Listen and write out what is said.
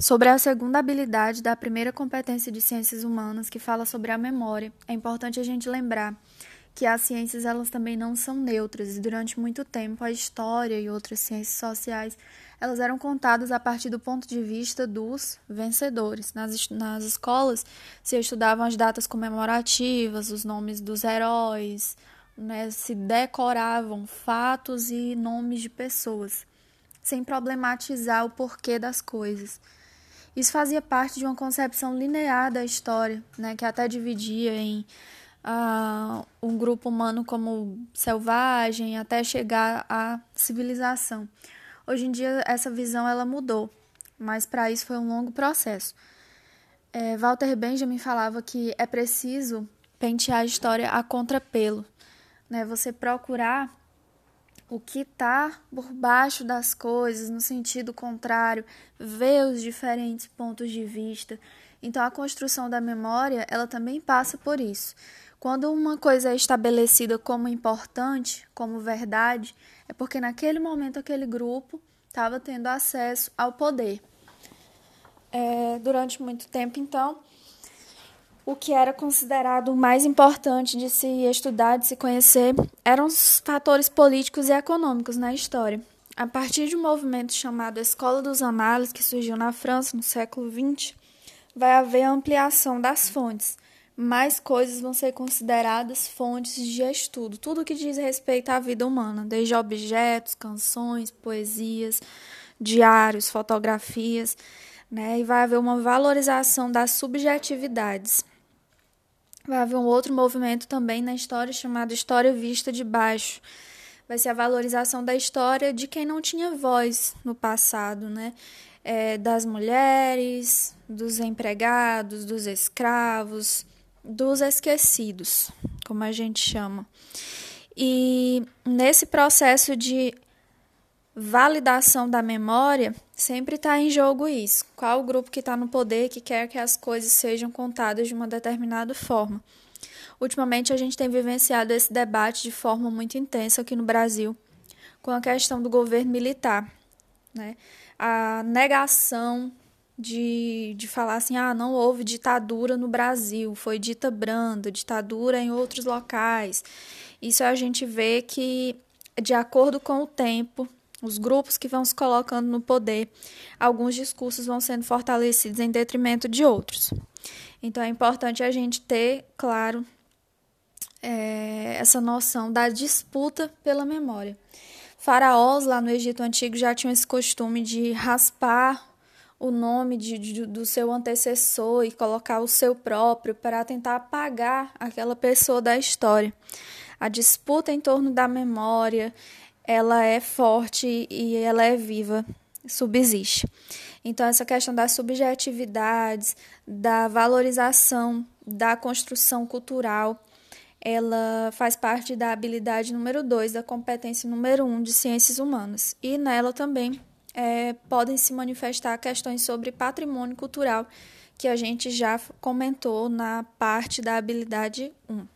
Sobre a segunda habilidade da primeira competência de ciências humanas, que fala sobre a memória, é importante a gente lembrar que as ciências elas também não são neutras e durante muito tempo a história e outras ciências sociais elas eram contadas a partir do ponto de vista dos vencedores. Nas, nas escolas se estudavam as datas comemorativas, os nomes dos heróis, né, se decoravam fatos e nomes de pessoas, sem problematizar o porquê das coisas. Isso fazia parte de uma concepção linear da história, né, que até dividia em uh, um grupo humano como selvagem até chegar à civilização. Hoje em dia essa visão ela mudou, mas para isso foi um longo processo. É, Walter Benjamin falava que é preciso pentear a história a contrapelo, né? Você procurar o que está por baixo das coisas, no sentido contrário, ver os diferentes pontos de vista. Então, a construção da memória, ela também passa por isso. Quando uma coisa é estabelecida como importante, como verdade, é porque naquele momento aquele grupo estava tendo acesso ao poder. É, durante muito tempo, então, o que era considerado mais importante de se estudar, de se conhecer, eram os fatores políticos e econômicos na história. A partir de um movimento chamado Escola dos Análises, que surgiu na França no século XX, vai haver ampliação das fontes. Mais coisas vão ser consideradas fontes de estudo, tudo que diz respeito à vida humana, desde objetos, canções, poesias, diários, fotografias, né? E vai haver uma valorização das subjetividades vai haver um outro movimento também na história chamado História Vista de Baixo. Vai ser a valorização da história de quem não tinha voz no passado, né? É, das mulheres, dos empregados, dos escravos, dos esquecidos, como a gente chama. E nesse processo de validação da memória, sempre está em jogo isso. Qual o grupo que está no poder que quer que as coisas sejam contadas de uma determinada forma? Ultimamente, a gente tem vivenciado esse debate de forma muito intensa aqui no Brasil, com a questão do governo militar. Né? A negação de, de falar assim: ah, não houve ditadura no Brasil, foi dita branda, ditadura em outros locais. Isso a gente vê que, de acordo com o tempo, os grupos que vão se colocando no poder, alguns discursos vão sendo fortalecidos em detrimento de outros. Então é importante a gente ter, claro, é, essa noção da disputa pela memória. Faraós lá no Egito Antigo já tinham esse costume de raspar o nome de, de, do seu antecessor e colocar o seu próprio para tentar apagar aquela pessoa da história. A disputa em torno da memória, ela é forte e ela é viva, subsiste. Então, essa questão das subjetividades, da valorização da construção cultural, ela faz parte da habilidade número 2, da competência número 1 um de ciências humanas. E nela também é, podem se manifestar questões sobre patrimônio cultural, que a gente já comentou na parte da habilidade 1. Um.